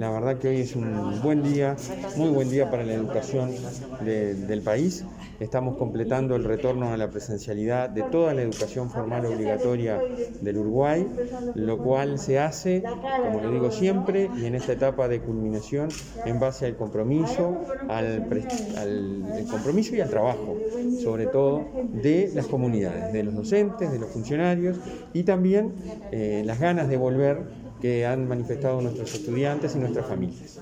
La verdad que hoy es un buen día, muy buen día para la educación de- del país. Estamos completando el retorno a la presencialidad de toda la educación formal obligatoria del Uruguay, lo cual se hace, como lo digo siempre, y en esta etapa de culminación, en base al compromiso, al, compromiso y al trabajo, sobre todo de las comunidades, de los docentes, de los funcionarios y también eh, las ganas de volver que han manifestado nuestros estudiantes y nuestras familias.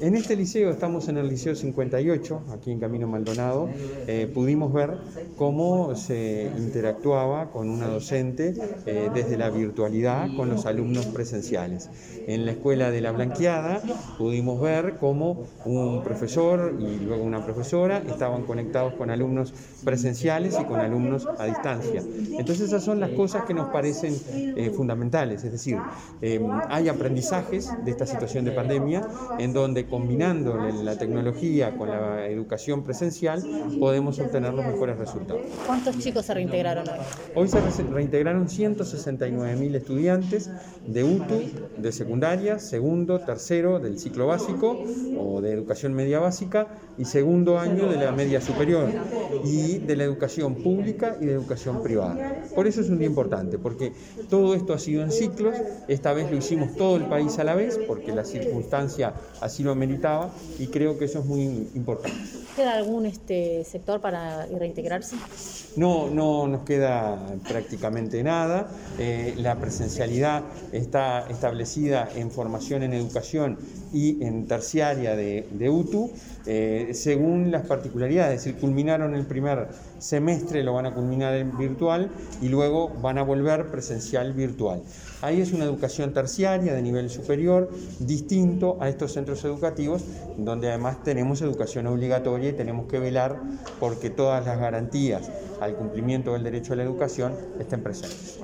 En este liceo, estamos en el Liceo 58, aquí en Camino Maldonado, eh, pudimos ver cómo se interactuaba con una docente eh, desde la virtualidad con los alumnos presenciales. En la Escuela de la Blanqueada pudimos ver cómo un profesor y luego una profesora estaban conectados con alumnos presenciales y con alumnos a distancia. Entonces esas son las cosas que nos parecen eh, fundamentales, es decir, hay aprendizajes de esta situación de pandemia en donde combinando la- tecnología con la educación presencial podemos obtener los mejores resultados. ¿Cuántos chicos se reintegraron hoy? Hoy se re- reintegraron 169.000 estudiantes de UTU, de secundaria, segundo, tercero del ciclo básico o de educación media básica y segundo año de la media superior y de la educación pública y de educación privada. Por eso es un día importante, porque todo esto ha sido en ciclos, esta vez lo hicimos todo el país a la vez, porque la circunstancia así lo ameritaba y creo que eso es muy importante. ¿Queda algún este, sector para reintegrarse? No, no nos queda prácticamente nada. Eh, la presencialidad está establecida en formación en educación y en terciaria de, de UTU, eh, según las particularidades. Es decir, culminaron el primer semestre, lo van a culminar en virtual y luego van a volver presencial virtual. Ahí es una educación terciaria de nivel superior, distinto a estos centros educativos, donde además tenemos educación obligatoria y tenemos que velar porque todas las garantías al cumplimiento del derecho a la educación estén presentes.